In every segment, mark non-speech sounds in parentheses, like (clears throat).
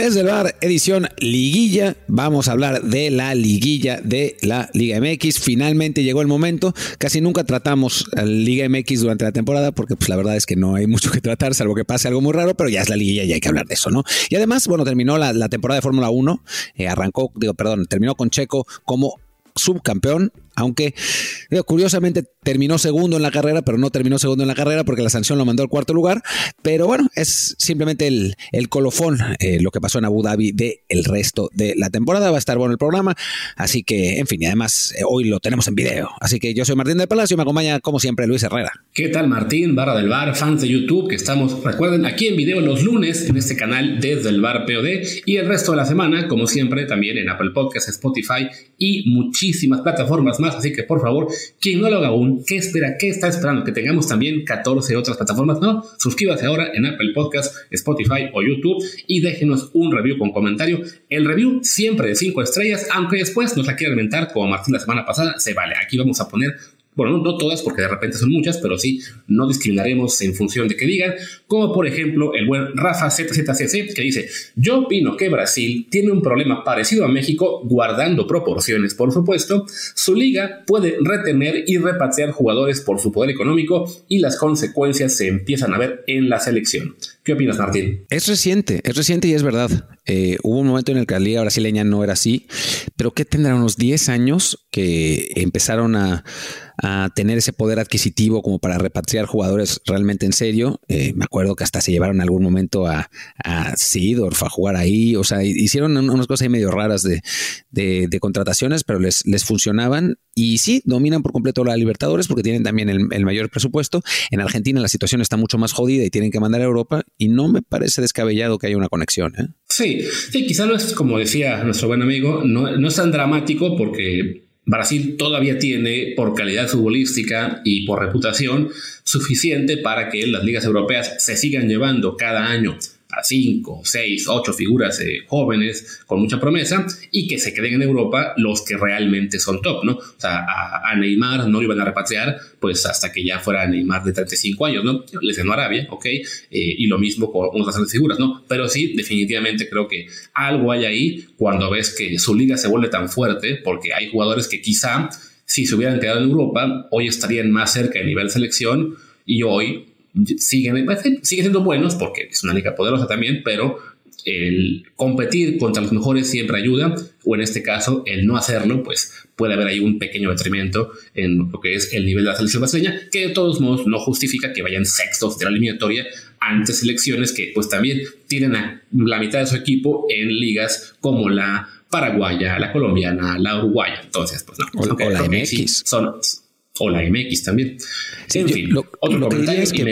Desde el bar, edición liguilla, vamos a hablar de la liguilla de la Liga MX. Finalmente llegó el momento. Casi nunca tratamos Liga MX durante la temporada porque pues la verdad es que no hay mucho que tratar, salvo que pase algo muy raro, pero ya es la liguilla y hay que hablar de eso, ¿no? Y además, bueno, terminó la, temporada de Fórmula 1, eh, arrancó, digo, perdón, terminó con Checo como subcampeón aunque curiosamente terminó segundo en la carrera, pero no terminó segundo en la carrera porque la sanción lo mandó al cuarto lugar. Pero bueno, es simplemente el, colofón, eh, lo que pasó en Abu Dhabi de el resto de la temporada. Va a estar bueno el programa, así que, en fin, y además eh, hoy lo tenemos en video. Así que yo soy Martín de Palacio y me acompaña, como siempre, Luis Herrera. ¿Qué tal, Martín? Barra del Bar, fans de YouTube, que estamos, recuerden, aquí en video los lunes en este canal desde el Bar POD y el resto de la semana, como siempre, también en Apple Podcasts, Spotify y muchísimas plataformas más Así que por favor, quien no lo haga aún, ¿qué espera? ¿Qué está esperando? Que tengamos también 14 otras plataformas. No, suscríbase ahora en Apple Podcast, Spotify o YouTube y déjenos un review con comentario. El review siempre de 5 estrellas, aunque después nos la quiera inventar como Martín la semana pasada, se vale. Aquí vamos a poner bueno, no, todas porque de repente son muchas, pero sí no discriminaremos en función de que digan, como por ejemplo el buen Rafa ZZCC que dice, yo opino que Brasil tiene un problema parecido a México, guardando proporciones, por supuesto, su liga puede retener y repatriar jugadores por su poder económico y las consecuencias se empiezan a ver en la selección. ¿Qué opinas, Martín? Es reciente, es reciente y es verdad. Eh, hubo un momento en el que la liga brasileña no era así, pero que tendrá unos 10 años que empezaron a a tener ese poder adquisitivo como para repatriar jugadores realmente en serio. Eh, me acuerdo que hasta se llevaron en algún momento a, a Seedorf a jugar ahí. O sea, hicieron unas cosas ahí medio raras de, de, contrataciones, pero les, les funcionaban. Y sí, dominan por completo la Libertadores porque tienen también el, mayor presupuesto. En Argentina la situación está mucho más jodida y tienen que mandar a Europa. Y no me parece descabellado que haya una conexión. ¿eh? Sí, sí, quizá no es como decía nuestro buen amigo, no, no es tan dramático porque Brasil todavía tiene, por calidad futbolística y por reputación, suficiente para que las ligas europeas se sigan llevando cada año a cinco, seis, ocho figuras eh, jóvenes con mucha promesa y que se queden en Europa los que realmente son top, ¿no? O sea, a, Neymar no lo iban a repatriar pues hasta que ya fuera Neymar de 35 años, ¿no? Les ganó Arabia, ¿ok? Eh, y lo mismo con otras figuras, ¿no? Pero sí, definitivamente creo que algo hay ahí cuando ves que su liga se vuelve tan fuerte porque hay jugadores que quizá si se hubieran quedado en Europa hoy estarían más cerca de nivel selección y hoy siguen, siguen siendo buenos porque es una liga poderosa también, pero el competir contra los mejores siempre ayuda, o en este caso el no hacerlo, pues puede haber ahí un pequeño detrimento en lo que es el nivel de la selección brasileña, que de todos modos no justifica que vayan sextos de la eliminatoria ante selecciones que pues también tienen a la mitad de su equipo en ligas como la paraguaya, la colombiana, la uruguaya. Entonces, pues no. O, la MX. Son, o la MX también. en fin, otro comentario es que,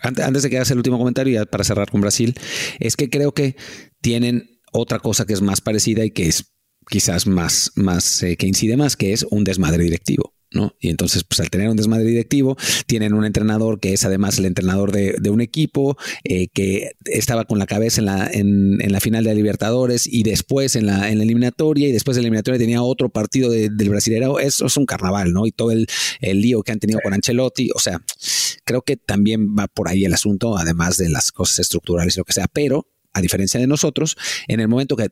Antes, de que hagas el último comentario, para cerrar con Brasil, es que creo que tienen otra cosa que es más parecida y que es quizás más, más eh, que incide más, que es un desmadre directivo. ¿No? Y entonces, pues al tener un desmadre directivo, tienen un entrenador que es además el entrenador de, un equipo, eh, que estaba con la cabeza en la, en, la final de la Libertadores y después en la, en la eliminatoria, y después de la eliminatoria tenía otro partido del Brasileirao. Eso es un carnaval, ¿no? Y todo el, el lío que han tenido con Ancelotti. O sea, creo que también va por ahí el asunto, además de las cosas estructurales y lo que sea. Pero, a diferencia de nosotros, en el momento que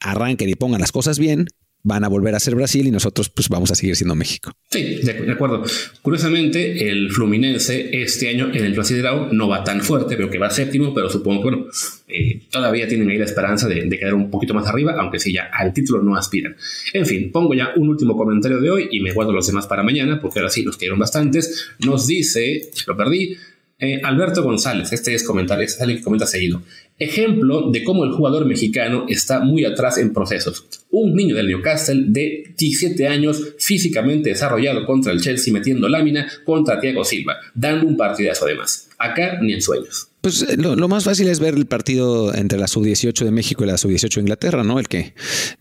arranquen y pongan las cosas bien, van a volver a ser Brasil y nosotros pues vamos a seguir siendo México. Sí, de, acuerdo. Curiosamente, el Fluminense este año en el Brasileirao no va tan fuerte, veo que va séptimo, pero supongo que bueno, eh, todavía tienen ahí la esperanza de, quedar un poquito más arriba, aunque sí ya al título no aspiran. En fin, pongo ya un último comentario de hoy y me guardo los demás para mañana, porque ahora sí nos quedaron bastantes. Nos dice, lo perdí, eh, Alberto González, este es comentario, este es alguien que comenta seguido. Ejemplo de cómo el jugador mexicano está muy atrás en procesos. Un niño del Newcastle de 17 años, físicamente desarrollado contra el Chelsea, metiendo lámina contra Thiago Silva, dando un partidazo además. Acá ni en sueños. Pues eh, lo, más fácil es ver el partido entre la sub-18 de México y la sub-18 de Inglaterra, ¿no? El que,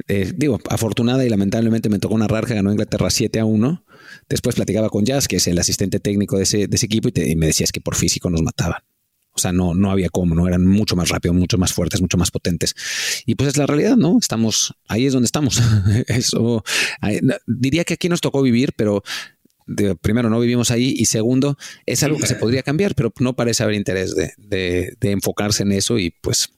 eh, digo, afortunada y lamentablemente me tocó una que ganó Inglaterra 7 a 1 Después platicaba con Jazz, que es el asistente técnico de ese, equipo, y, me decías que por físico nos mataban. O sea, no, no había cómo, no eran mucho más rápidos, mucho más fuertes, mucho más potentes. Y pues es la realidad, ¿no? Estamos, ahí es donde estamos. (laughs) Eso, diría que aquí nos tocó vivir, pero primero no vivimos ahí y segundo es algo que se podría cambiar, pero no parece haber interés de, de enfocarse en eso y pues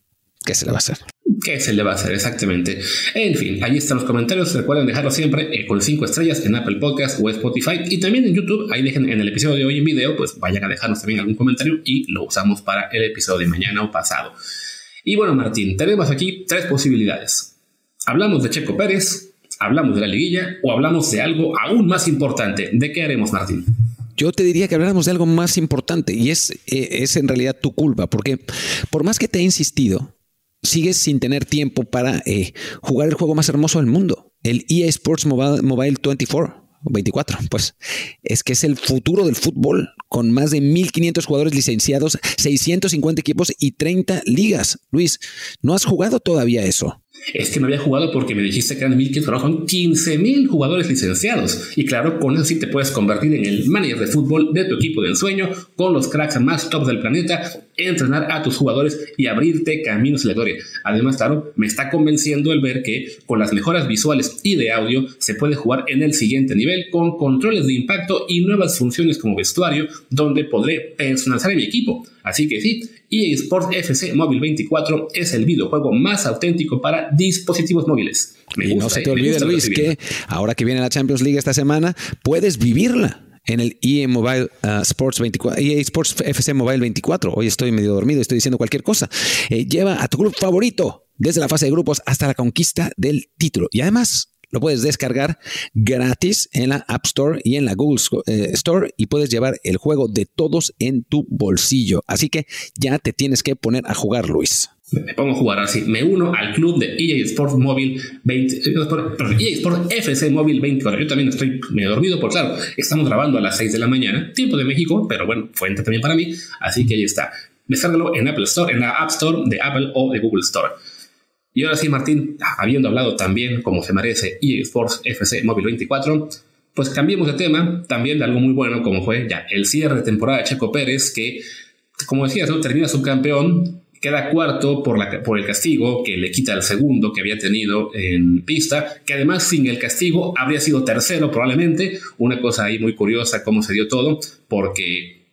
¿qué se le va a hacer? ¿Qué se le va a hacer exactamente? En fin, ahí están los comentarios. Recuerden dejarlo siempre eh, con 5 estrellas en Apple Podcast o Spotify y también en YouTube. Ahí dejen en el episodio de hoy en video, pues vayan a dejarnos también algún comentario y lo usamos para el episodio de mañana o pasado. Y bueno, Martín, tenemos aquí tres posibilidades. Hablamos de Checo Pérez, hablamos de la liguilla o hablamos de algo aún más importante. ¿De qué haremos, Martín? Yo te diría que habláramos de algo más importante y es, eh, es en realidad tu culpa, porque por más que te he insistido, sigues sin tener tiempo para eh, jugar el juego más hermoso del mundo, el EA Sports Mobile, Mobile 24. 24, pues es que es el futuro del fútbol, con más de 1.500 jugadores licenciados, 650 equipos y 30 ligas. Luis, ¿no has jugado todavía eso? Es que no había jugado porque me dijiste que eran 1.500, pero son 15.000 jugadores licenciados. Y claro, con eso sí te puedes convertir en el manager de fútbol de tu equipo de ensueño, con los cracks más top del planeta, entrenar a tus jugadores y abrirte caminos a la gloria. Además, claro, me está convenciendo el ver que con las mejoras visuales y de audio se puede jugar en el siguiente nivel con controles de impacto y nuevas funciones como vestuario, donde podré personalizar mi equipo. Así que sí, EA Sports FC Mobile 24 es el videojuego más auténtico para dispositivos móviles. y no se te olvide, Luis, que ahora que viene la Champions League esta semana, puedes vivirla en el EA Mobile uh, Sports 24, EA Sports FC Mobile 24. Hoy estoy medio dormido, estoy diciendo cualquier cosa. Eh, lleva a tu club favorito desde la fase de grupos hasta la conquista del título. Y además, lo puedes descargar gratis en la App Store y en la Google eh, Store y puedes llevar el juego de todos en tu bolsillo. Así que ya te tienes que poner a jugar, Luis. Me pongo a jugar así. Me uno al club de EA Sports Mobile 20, EA Sports FC Mobile 24. Yo también estoy medio dormido, por claro, estamos grabando a las 6 de la mañana, tiempo de México, pero bueno, fuente también para mí. Así que ahí está. Descárgalo en Apple Store, en la App Store de Apple o de Google Store. Y ahora sí, Martín, habiendo hablado también, como se merece, EA Sports FC Mobile 24, pues cambiemos de tema, también de algo muy bueno, como fue ya el cierre de temporada de Checo Pérez, que, como decías, ¿no? termina subcampeón, queda cuarto por, la, por el castigo que le quita el segundo que había tenido en pista, que además sin el castigo habría sido tercero probablemente, una cosa ahí muy curiosa cómo se dio todo, porque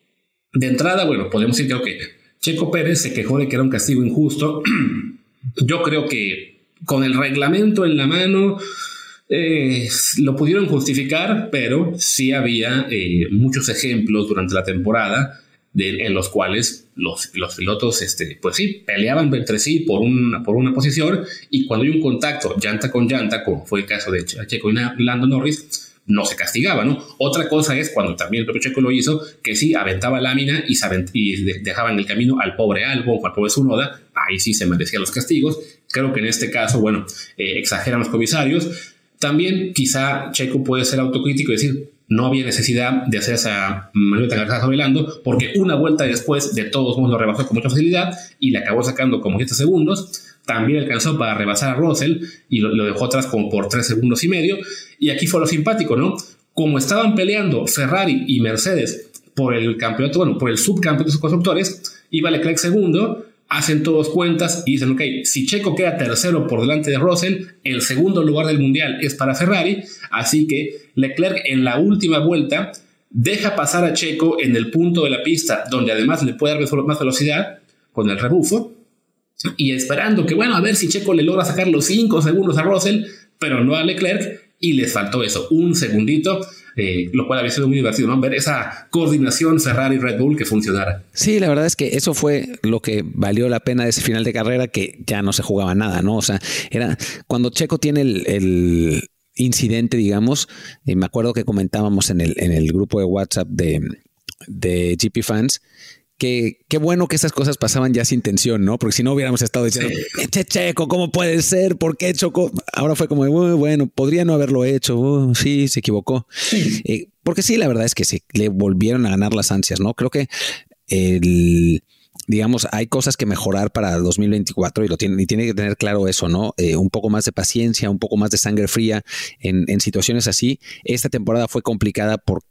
de entrada, bueno, podemos decir que Checo Pérez se quejó de que era un castigo injusto, (clears throat) Yo creo que con el reglamento en la mano eh, lo pudieron justificar, pero sí había eh, muchos ejemplos durante la temporada en los cuales los, los pilotos, este, pues sí, peleaban entre sí por una, por una posición y cuando hay un contacto llanta con llanta, como fue el caso de Checo y Lando Norris, no se castigaba, ¿no? Otra cosa es cuando también el propio Checo lo hizo, que sí aventaba lámina y, y dejaba en el camino al pobre Albon o al pobre Sunoda, ahí sí se merecían los castigos. Creo que en este caso, bueno, eh, exageran los comisarios. También quizá Checo puede ser autocrítico y decir, no había necesidad de hacer esa maniobra tan sobre Lando, porque una vuelta después de todos modos lo rebasó con mucha facilidad y le acabó sacando como 7 segundos también alcanzó para rebasar a Russell y lo, dejó atrás como por tres segundos y medio. Y aquí fue lo simpático, ¿no? Como estaban peleando Ferrari y Mercedes por el campeonato, bueno, por el subcampeonato de sus constructores, iba Leclerc segundo, hacen todos cuentas y dicen, ok, si Checo queda tercero por delante de Russell, el segundo lugar del mundial es para Ferrari, así que Leclerc en la última vuelta deja pasar a Checo en el punto de la pista donde además le puede dar más velocidad con el rebufo y esperando que, bueno, a ver si Checo le logra sacar los 5 segundos a Russell, pero no a Leclerc, y les faltó eso, un segundito. Eh, lo cual había sido muy divertido, ¿no? Ver esa coordinación Ferrari-Red Bull que funcionara. Sí, la verdad es que eso fue lo que valió la pena de ese final de carrera, que ya no se jugaba nada, ¿no? O sea, era cuando Checo tiene el, incidente, digamos, eh, me acuerdo que comentábamos en el, en el grupo de WhatsApp de, de GP Fans, que qué bueno que esas cosas pasaban ya sin tensión, ¿no? Porque si no hubiéramos estado diciendo, che, checo, ¿cómo puede ser? ¿Por qué chocó? Ahora fue como, bueno, podría no haberlo hecho, sí, se equivocó. Eh, porque sí, la verdad es que se le volvieron a ganar las ansias, ¿no? Creo que el digamos, hay cosas que mejorar para 2024 y lo tiene, y tiene que tener claro eso, ¿no? Eh, un poco más de paciencia, un poco más de sangre fría en, en situaciones así. Esta temporada fue complicada por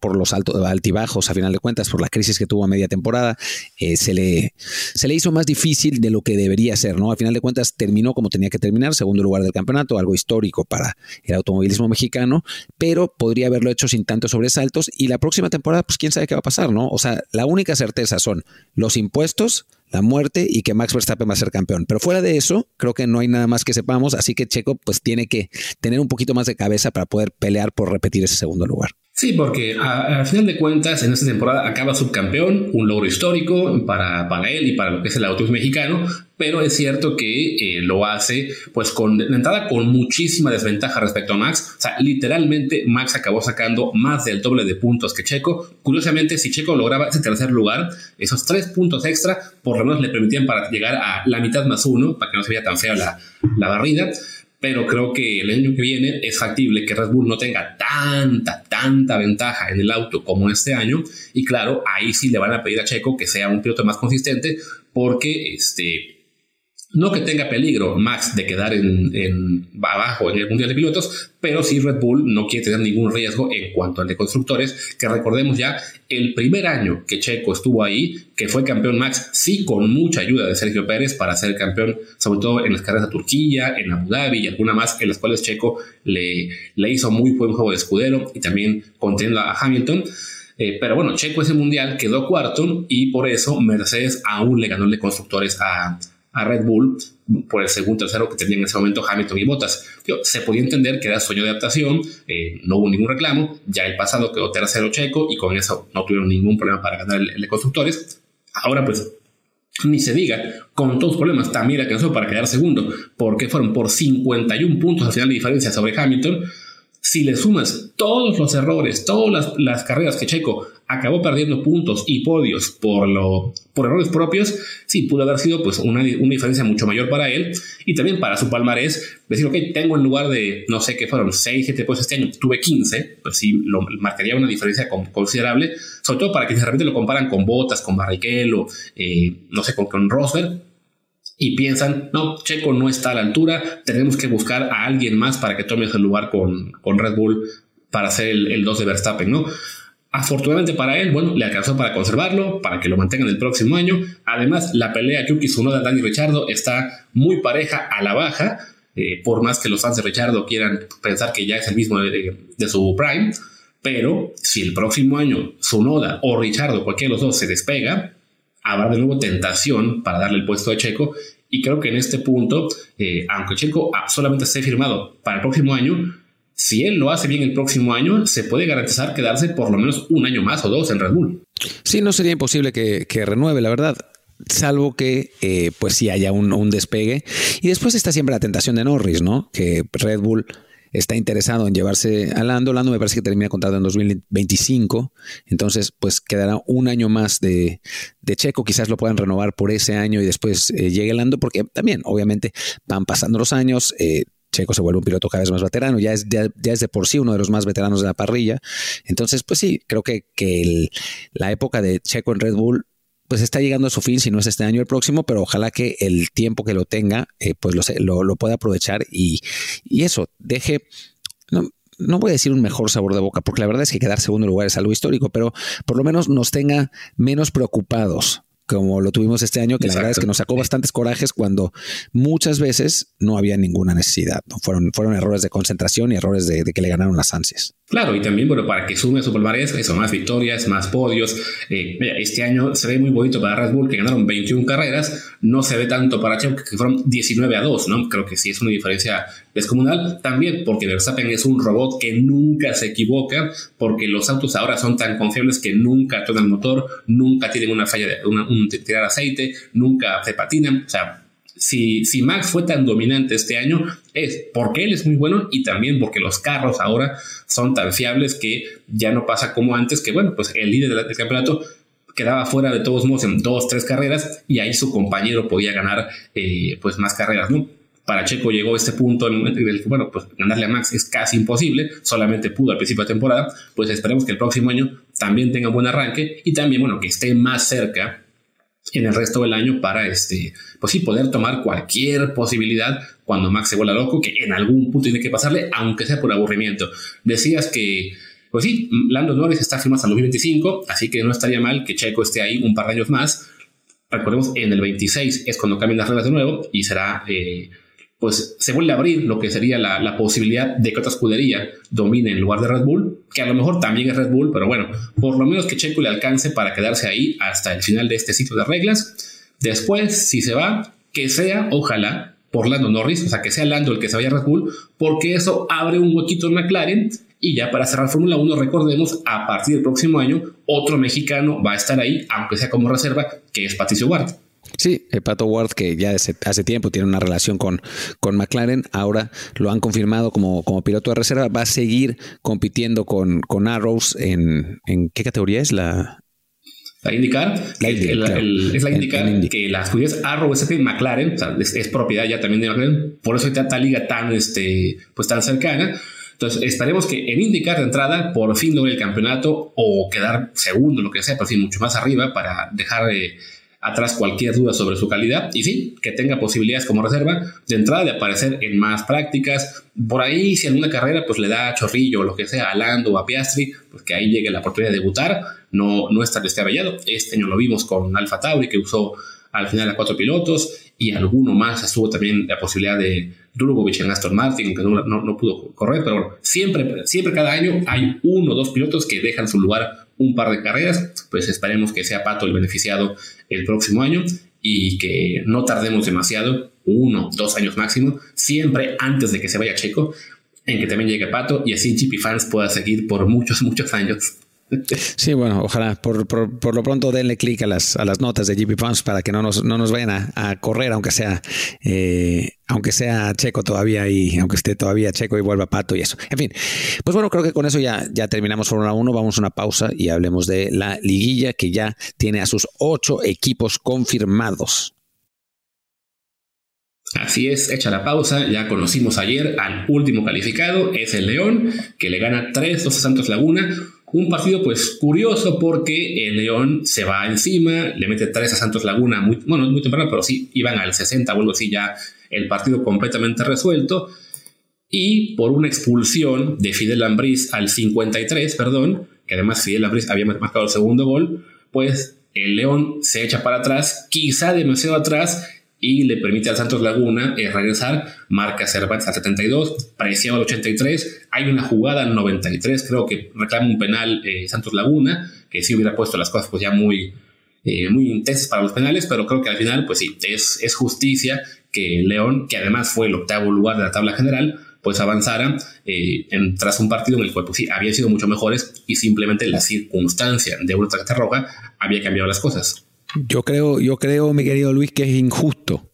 por los altos, altibajos, a final de cuentas, por la crisis que tuvo a media temporada, eh, se, le, se le hizo más difícil de lo que debería ser, ¿no? A final de cuentas terminó como tenía que terminar, segundo lugar del campeonato, algo histórico para el automovilismo mexicano, pero podría haberlo hecho sin tantos sobresaltos y la próxima temporada, pues quién sabe qué va a pasar, ¿no? O sea, la única certeza son los impuestos, la muerte y que Max Verstappen va a ser campeón. Pero fuera de eso, creo que no hay nada más que sepamos, así que Checo pues tiene que tener un poquito más de cabeza para poder pelear por repetir ese segundo lugar. Sí, porque al final de cuentas, en esta temporada acaba subcampeón, un logro histórico para, para él y para lo que es el auto mexicano, pero es cierto que eh, lo hace pues con la entrada con muchísima desventaja respecto a Max. O sea, literalmente Max acabó sacando más del doble de puntos que Checo. Curiosamente, si Checo lograba ese tercer lugar, esos tres puntos extra por lo menos le permitían para llegar a la mitad más uno, para que no se vea tan fea la, la barrida pero creo que el año que viene es factible que Red Bull no tenga tanta, tanta ventaja en el auto como este año. Y claro, ahí sí le van a pedir a Checo que sea un piloto más consistente, porque este, no que tenga peligro Max de quedar en, abajo en el Mundial de Pilotos, pero sí Red Bull no quiere tener ningún riesgo en cuanto al de constructores, que recordemos ya el primer año que Checo estuvo ahí, que fue campeón Max, sí con mucha ayuda de Sergio Pérez para ser campeón, sobre todo en las carreras de Turquía, en Abu Dhabi y alguna más, en las cuales Checo le, hizo muy buen juego de escudero y también conteniendo a Hamilton. Eh, pero bueno, Checo ese mundial quedó cuarto y por eso Mercedes aún le ganó el de constructores a, a Red Bull por el segundo tercero que tenían en ese momento Hamilton y Bottas. se podía entender que era sueño de adaptación, eh, no hubo ningún reclamo, ya el pasado quedó tercero checo y con eso no tuvieron ningún problema para ganar el, de constructores. Ahora pues ni se diga, con todos los problemas también alcanzó para quedar segundo, porque fueron por 51 puntos al final de diferencia sobre Hamilton. Si le sumas todos los errores, todas las, las carreras que Checo acabó perdiendo puntos y podios por, lo, por errores propios, sí, pudo haber sido pues una, una, diferencia mucho mayor para él y también para su palmarés, decir, ok, tengo en lugar de, no sé qué fueron, 6, 7 puestos este año, tuve 15, pues sí, lo, marcaría una diferencia considerable, sobre todo para que de repente lo comparan con Botas, con Barrichello, eh, no sé, con, con Rosberg, y piensan, no, Checo no está a la altura, tenemos que buscar a alguien más para que tome ese lugar con, con Red Bull para hacer el, el 2 de Verstappen, ¿no? Afortunadamente para él, bueno, le alcanzó para conservarlo, para que lo mantengan el próximo año. Además, la pelea Yuki Tsunoda Dani Richardo está muy pareja a la baja, eh, por más que los fans de Richardo quieran pensar que ya es el mismo de, su prime. Pero si el próximo año Tsunoda o Richardo, cualquiera de los dos, se despega, habrá de nuevo tentación para darle el puesto a Checo. Y creo que en este punto, eh, aunque Checo solamente esté firmado para el próximo año, si él lo hace bien el próximo año, se puede garantizar quedarse por lo menos un año más o dos en Red Bull. Sí, no sería imposible que, renueve, la verdad salvo que eh, pues sí haya un, despegue. Y después está siempre la tentación de Norris, ¿no? Que Red Bull está interesado en llevarse a Lando. Lando me parece que termina contrato en 2025. Entonces, pues quedará un año más de, Checo. Quizás lo puedan renovar por ese año y después eh, llegue Lando, porque también, obviamente, van pasando los años. Eh, Checo se vuelve un piloto cada vez más veterano, ya es, ya es de por sí uno de los más veteranos de la parrilla. Entonces, pues sí, creo que, que la época de Checo en Red Bull pues está llegando a su fin, si no es este año el próximo, pero ojalá que el tiempo que lo tenga, eh, pues lo, lo, pueda aprovechar y, y eso, deje, no, no voy a decir un mejor sabor de boca, porque la verdad es que quedar segundo lugar es algo histórico, pero por lo menos nos tenga menos preocupados como lo tuvimos este año, que la verdad es que nos sacó bastantes corajes cuando muchas veces no había ninguna necesidad. Fueron, fueron errores de concentración y errores de, que le ganaron las ansias. Claro, y también, bueno, para que sume su palmarés, eso, más victorias, más podios. Eh, este año se ve muy bonito para Red Bull, que ganaron 21 carreras. No se ve tanto para Checo, que fueron 19 a 2, ¿no? Creo que sí es una diferencia descomunal. También porque Verstappen es un robot que nunca se equivoca, porque los autos ahora son tan confiables que nunca tocan el motor, nunca tienen una falla de un tirar aceite, nunca se patinan. O sea, si, si Max fue tan dominante este año, es porque él es muy bueno y también porque los carros ahora son tan fiables que ya no pasa como antes, que bueno, pues el líder del, campeonato quedaba fuera de todos modos en dos, tres carreras y ahí su compañero podía ganar eh, pues más carreras, ¿no? Para Checo llegó este punto en el que, bueno, pues ganarle a Max es casi imposible, solamente pudo al principio de temporada, pues esperemos que el próximo año también tenga buen arranque y también, bueno, que esté más cerca en el resto del año para, este, pues sí, poder tomar cualquier posibilidad cuando Max se vuela loco, que en algún punto tiene que pasarle, aunque sea por aburrimiento. Decías que, pues sí, Lando Norris está firmado hasta el 2025, así que no estaría mal que Checo esté ahí un par de años más. Recordemos, en el 26 es cuando cambian las reglas de nuevo y será eh, pues se vuelve a abrir lo que sería la, posibilidad de que otra escudería domine en lugar de Red Bull, que a lo mejor también es Red Bull, pero bueno, por lo menos que Checo le alcance para quedarse ahí hasta el final de este ciclo de reglas. Después, si se va, que sea, ojalá, por Lando Norris, o sea, que sea Lando el que se vaya a Red Bull, porque eso abre un huequito en McLaren. Y ya para cerrar Fórmula 1, recordemos, a partir del próximo año, otro mexicano va a estar ahí, aunque sea como reserva, que es Patricio Ward. Sí, el Pato Ward, que ya hace, tiempo tiene una relación con, con McLaren, ahora lo han confirmado como, como piloto de reserva, va a seguir compitiendo con, con Arrows en, en ¿qué categoría es la, la indicar, es la indicar que las judías Arrow SP McLaren, o sea, es, propiedad ya también de McLaren, por eso está esta liga tan, este, pues tan cercana. Entonces, esperemos que en indicar de entrada por fin logre el campeonato o quedar segundo, lo que sea, pero sí, mucho más arriba para dejar de atrás cualquier duda sobre su calidad y sí, que tenga posibilidades como reserva de entrada de aparecer en más prácticas. Por ahí, si en una carrera pues le da chorrillo o lo que sea a Lando o a Piastri, pues que ahí llegue la oportunidad de debutar, no, no está descabellado. Este año lo vimos con Alfa Tauri que usó al final a cuatro pilotos y alguno más estuvo también la posibilidad de Drugovic en Aston Martin, que no, no, pudo correr, pero bueno, siempre, siempre cada año hay uno o dos pilotos que dejan su lugar un par de carreras, pues esperemos que sea Pato el beneficiado el próximo año y que no tardemos demasiado, uno, dos años máximo, siempre antes de que se vaya Checo, en que también llegue Pato y así GP Fans pueda seguir por muchos, (laughs) muchos años. Sí, bueno, ojalá por, por, lo pronto denle clic a las, a las notas de GP Pumps para que no nos, no nos vayan a, correr, aunque sea, eh, aunque sea Checo todavía y aunque esté todavía Checo y vuelva Pato y eso. En fin, pues bueno, creo que con eso ya, ya terminamos Fórmula 1. Vamos a una pausa y hablemos de la liguilla que ya tiene a sus ocho equipos confirmados. Así es, hecha la pausa, ya conocimos ayer al último calificado, es el León, que le gana 3-2 a Santos Laguna, un partido pues curioso porque el León se va encima, le mete tres a Santos Laguna, muy, bueno, muy temprano, pero sí, iban al 60 o algo así ya el partido completamente resuelto. Y por una expulsión de Fidel Lambriz al 53, perdón, que además Fidel Lambriz había marcado el segundo gol, pues el León se echa para atrás, quizá demasiado atrás, y le permite al Santos Laguna eh, regresar, marca Cervantes al 72, Preciado al 83, hay una jugada al 93, creo que reclama un penal eh, Santos Laguna, que sí hubiera puesto las cosas pues ya muy, eh, muy intensas para los penales, pero creo que al final pues sí, es, es justicia que León, que además fue el octavo lugar de la tabla general, pues avanzara en, tras un partido en el cual pues sí, habían sido mucho mejores y simplemente la circunstancia de una tarjeta roja había cambiado las cosas. Yo creo, yo creo, mi querido Luis, que es injusto.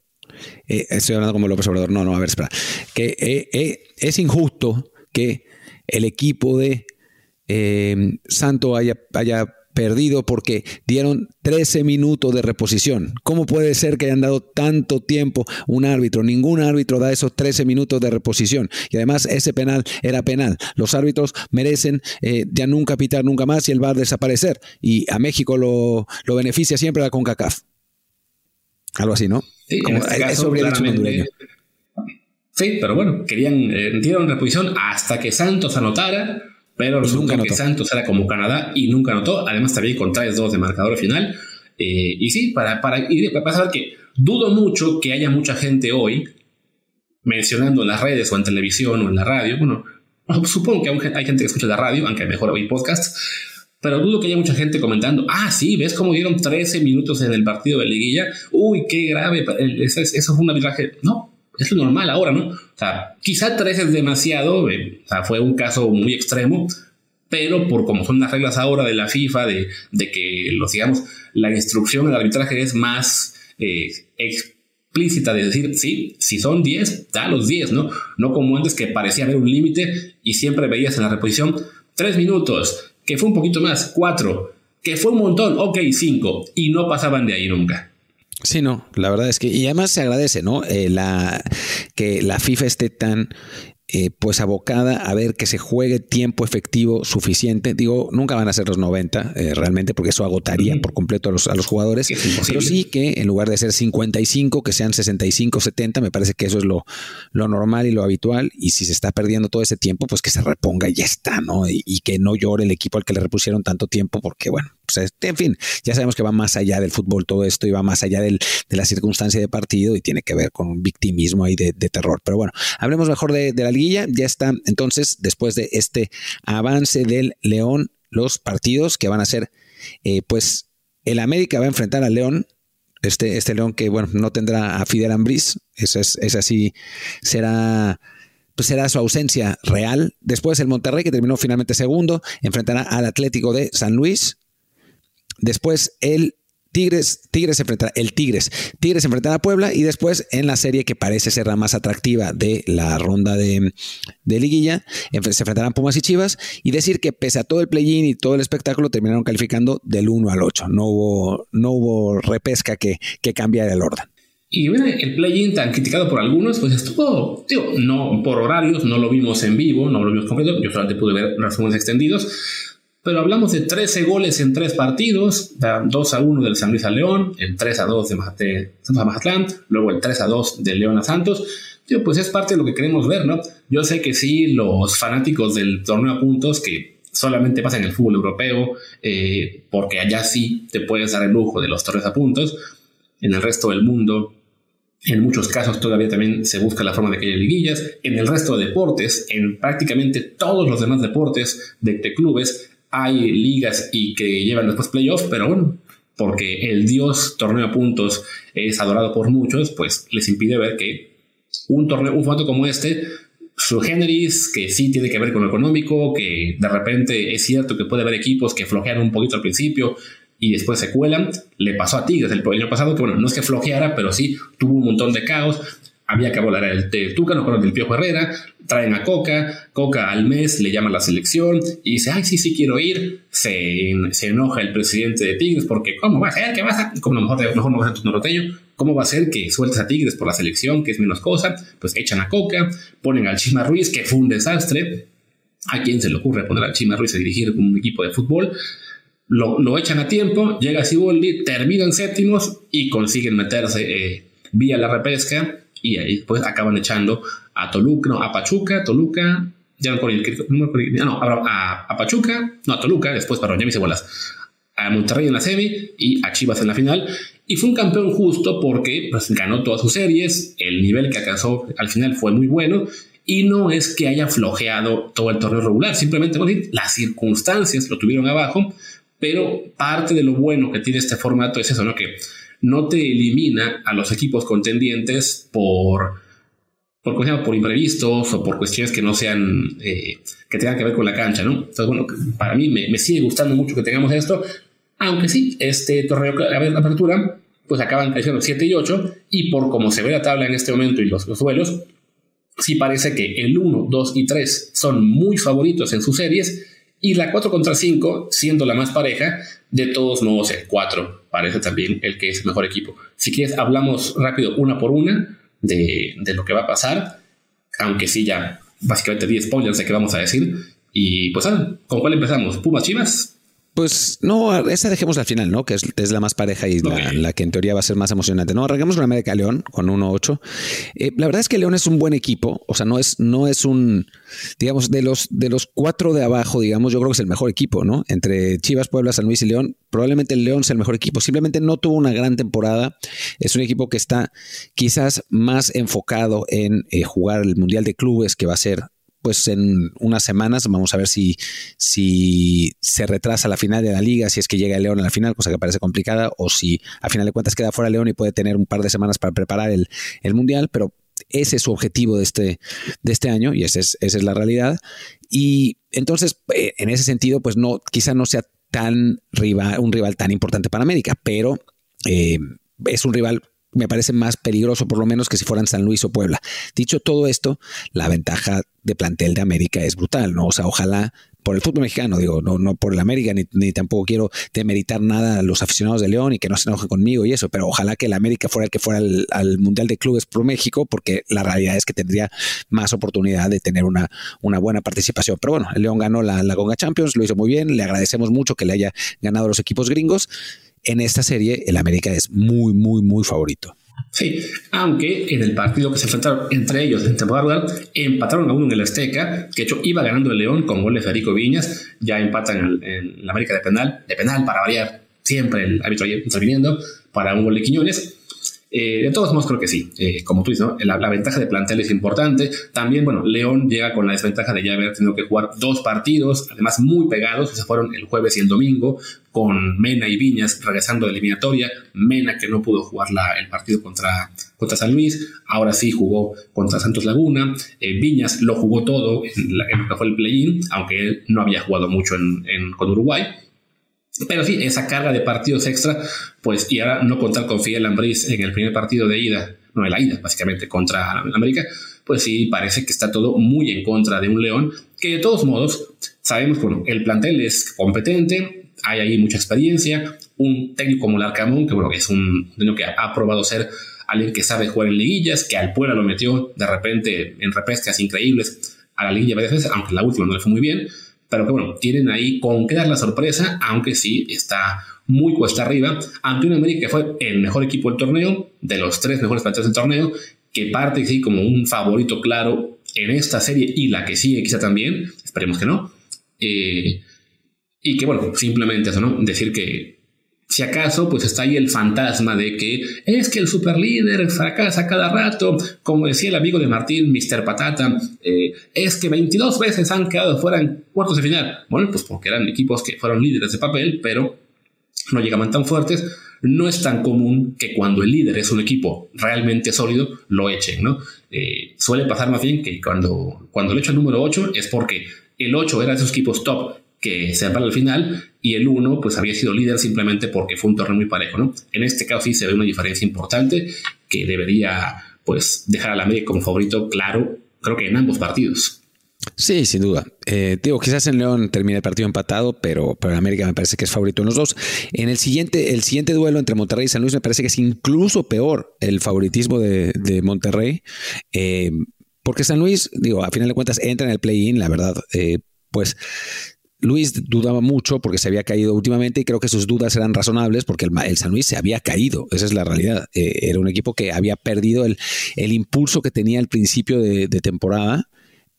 Eh, estoy hablando como López Obrador. No, no, a ver, espera. Que eh, eh, es injusto que el equipo de Santo haya, haya perdido porque dieron 13 minutos de reposición. ¿Cómo puede ser que hayan dado tanto tiempo un árbitro? Ningún árbitro da esos 13 minutos de reposición. Y además ese penal era penal. Los árbitros merecen eh, ya nunca pitar nunca más y el a desaparecer. Y a México lo, lo beneficia siempre la CONCACAF. Algo así, ¿no? Sí, Como, este eso habría dicho un Sí, pero bueno, querían, eh, dieron reposición hasta que Santos anotara pero resulta que Santos era como Canadá y nunca anotó. Además, también con 3-2 de marcador final. Eh, y sí, para, para, y pasar que dudo mucho que haya mucha gente hoy mencionando en las redes o en televisión o en la radio. Bueno, (laughs) supongo que hay gente que escucha la radio, aunque mejor oír podcasts. Pero dudo que haya mucha gente comentando, ah, sí, ¿ves cómo dieron 13 minutos en el partido de liguilla? Uy, qué grave, eso, eso fue un arbitraje. No, es lo normal ahora, ¿no? O sea, quizá tres es demasiado, eh, o sea, fue un caso muy extremo, pero por como son las reglas ahora de la FIFA, de, de que, los digamos, la instrucción del arbitraje es más eh, explícita de decir, sí, si son 10, da los 10, ¿no? No como antes que parecía haber un límite y siempre veías en la reposición tres minutos, que fue un poquito más, cuatro, que fue un montón, ok, cinco, y no pasaban de ahí nunca. Sí, no, la verdad es que, y además se agradece, ¿no? Eh, la, que la FIFA esté tan eh, pues abocada a ver que se juegue tiempo efectivo suficiente. Digo, nunca van a ser los 90 eh, realmente, porque eso agotaría por completo a los, a los jugadores. Pero sí que en lugar de ser 55, que sean 65, 70, me parece que eso es lo, lo normal y lo habitual. Y si se está perdiendo todo ese tiempo, pues que se reponga y ya está, ¿no? Y, que no llore el equipo al que le repusieron tanto tiempo, porque bueno, pues en fin, ya sabemos que va más allá del fútbol todo esto y va más allá del, de la circunstancia de partido y tiene que ver con un victimismo ahí de, terror. Pero bueno, hablemos mejor de, la ya está entonces, después de este avance del León, los partidos que van a ser, eh, pues el América va a enfrentar al León Este, este León que, bueno, no tendrá a Fidel Ambriz, esa es, esa sí será pues será su ausencia real. Después el Monterrey, que terminó finalmente segundo, enfrentará al Atlético de San Luis. Después el Tigres, Tigres enfrentará, el Tigres, Tigres enfrentará a Puebla y después en la serie que parece ser la más atractiva de la ronda de, liguilla, se enfrentarán Pumas y Chivas y decir que pese a todo el play-in y todo el espectáculo terminaron calificando del 1 al 8, no hubo, no hubo repesca que, que cambiara el orden. Y bueno, el play-in tan criticado por algunos, pues estuvo, digo, no por horarios, no lo vimos en vivo, no lo vimos completo, yo solamente pude ver resúmenes extendidos, pero hablamos de 13 goles en 3 partidos, 2 a 1 del San Luis a León, el 3 a 2 de, Santos a Mazatlán, luego el 3 a 2 de León a Santos. pues es parte de lo que queremos ver, ¿no? Yo sé que sí, los fanáticos del torneo a puntos que solamente pasa en el fútbol europeo, eh, porque allá sí te puedes dar el lujo de los torneos a puntos, en el resto del mundo en muchos casos todavía también se busca la forma de que haya liguillas. En el resto de deportes, en prácticamente todos los demás deportes de, de clubes, hay ligas y que llevan después playoffs, pero bueno, porque el dios torneo a puntos es adorado por muchos, pues les impide ver que un torneo, un formato como este, su generis, que sí tiene que ver con lo económico, que de repente es cierto que puede haber equipos que flojean un poquito al principio y después se cuelan, le pasó a Tigres el año pasado, que bueno, no es que flojeara, pero sí tuvo un montón de caos, había que volar el de Tuca, no el Piojo Herrera, traen a Coca, Coca al mes le llama a la selección y dice, ay, sí, sí quiero ir, se, enoja el presidente de Tigres porque, ¿cómo va a ser? ¿Qué vas a...? Como a lo mejor, mejor no vas a tu norteño, ¿cómo va a ser que sueltes a Tigres por la selección, que es menos cosa? Pues echan a Coca, ponen al Chima Ruiz, que fue un desastre, ¿a quién se le ocurre poner al Chima Ruiz a dirigir un equipo de fútbol? Lo, lo echan a tiempo, llega Siboldi, terminan séptimos y consiguen meterse eh, vía la repesca y ahí pues acaban echando a Toluca, no, a Pachuca, Toluca, ya no, no, a, a, Pachuca, no, a Toluca, después, para ya mis bolas, a Monterrey en la semi y a Chivas en la final. Y fue un campeón justo porque pues, ganó todas sus series, el nivel que alcanzó al final fue muy bueno y no es que haya flojeado todo el torneo regular, simplemente las circunstancias lo tuvieron abajo, pero parte de lo bueno que tiene este formato es eso, ¿no? Que no te elimina a los equipos contendientes por, por, por imprevistos o por cuestiones que no sean, eh, que tengan que ver con la cancha, ¿no? Entonces, bueno, para mí me, sigue gustando mucho que tengamos esto, aunque sí, este torneo de apertura, pues acaban creciendo 7 y 8, y por como se ve la tabla en este momento y los, los duelos, sí parece que el 1, 2 y 3 son muy favoritos en sus series, y la 4 contra 5, siendo la más pareja, de todos modos el 4 parece también el que es el mejor equipo. Si quieres, hablamos rápido una por una de, de lo que va a pasar, aunque sí ya básicamente 10 spoilers de qué vamos a decir. Y pues, ¿con cuál empezamos? ¿Pumas Chivas? Pues no, esa dejemos al final, ¿no? Que es, la más pareja y la, que en teoría va a ser más emocionante. No, arranquemos con América León con 1-8. Eh, la verdad es que León es un buen equipo. O sea, no es, no es un, digamos, de los, de los cuatro de abajo, digamos, yo creo que es el mejor equipo, ¿no? Entre Chivas, Puebla, San Luis y León, probablemente el León sea el mejor equipo. Simplemente no tuvo una gran temporada. Es un equipo que está quizás más enfocado en eh, jugar el Mundial de Clubes, que va a ser pues en unas semanas vamos a ver si, si se retrasa la final de la liga, si es que llega el León a la final, cosa que parece complicada, o si a final de cuentas queda fuera León y puede tener un par de semanas para preparar el, Mundial, pero ese es su objetivo de este, de este año y esa es, es la realidad. Y entonces, eh, en ese sentido, pues no, quizá no sea tan rival, un rival tan importante para América, pero eh, es un rival me parece más peligroso por lo menos que si fueran San Luis o Puebla. Dicho todo esto, la ventaja de plantel de América es brutal, ¿no? O sea, ojalá por el fútbol mexicano, digo, no, no por el América, ni, tampoco quiero demeritar nada a los aficionados de León y que no se enojen conmigo y eso, pero ojalá que el América fuera el que fuera al, Mundial de Clubes Pro México, porque la realidad es que tendría más oportunidad de tener una, una buena participación. Pero bueno, León ganó la, la Conga Champions, lo hizo muy bien, le agradecemos mucho que le haya ganado a los equipos gringos en esta serie el América es muy, muy, muy favorito. Sí, aunque en el partido que se enfrentaron entre ellos en temporada empataron a uno en el Azteca, que de hecho iba ganando el León con gol de Federico Viñas, ya empatan en, la América de penal, de penal para variar, siempre el árbitro interviniendo para un gol de Quiñones. Eh, de todos modos, creo que sí. Eh, como tú dices, ¿no? la, ventaja de plantel es importante. También, bueno, León llega con la desventaja de ya haber tenido que jugar dos partidos, además muy pegados, se fueron el jueves y el domingo, con Mena y Viñas regresando de eliminatoria. Mena que no pudo jugar la, el partido contra, contra San Luis, ahora sí jugó contra Santos Laguna. Eh, Viñas lo jugó todo en, lo que fue el play-in, aunque él no había jugado mucho en, con Uruguay. Pero sí, esa carga de partidos extra, pues, y ahora no contar con Fidel en el primer partido de ida, no en la ida, básicamente, contra América, pues sí, parece que está todo muy en contra de un León, que de todos modos, sabemos, bueno, el plantel es competente, hay ahí mucha experiencia, un técnico como Larcamón, que bueno, es un técnico que ha probado ser alguien que sabe jugar en liguillas, que al Puebla lo metió de repente en repescas increíbles a la liguilla varias veces, aunque la última no le fue muy bien, pero que bueno, tienen ahí con qué dar la sorpresa, aunque sí está muy cuesta arriba, ante un América que fue el mejor equipo del torneo, de los tres mejores partidos del torneo, que parte sí como un favorito claro en esta serie y la que sigue quizá también, esperemos que no. Eh, y que bueno, simplemente eso, ¿no? Decir que si acaso, pues está ahí el fantasma de que es que el superlíder fracasa cada rato, como decía el amigo de Martín, Mr. Patata, eh, es que 22 veces han quedado fuera en cuartos de final. Bueno, pues porque eran equipos que fueron líderes de papel, pero no llegaban tan fuertes. No es tan común que cuando el líder es un equipo realmente sólido, lo echen, ¿no? Eh, suele pasar más bien que cuando, cuando le echan número 8 es porque el 8 era de esos equipos top que se para al final y el 1 pues había sido líder simplemente porque fue un torneo muy parejo, ¿no? En este caso sí se ve una diferencia importante que debería pues dejar a la media como favorito claro, creo que en ambos partidos. Sí, sin duda. Eh, digo, quizás en León termine el partido empatado, pero, pero en América me parece que es favorito en los dos. En el siguiente, el siguiente duelo entre Monterrey y San Luis me parece que es incluso peor el favoritismo de, Monterrey. Eh, porque San Luis, digo, a final de cuentas entra en el play-in, la verdad, eh, pues Luis dudaba mucho porque se había caído últimamente y creo que sus dudas eran razonables porque el, San Luis se había caído, esa es la realidad. Eh, era un equipo que había perdido el, impulso que tenía al principio de, temporada.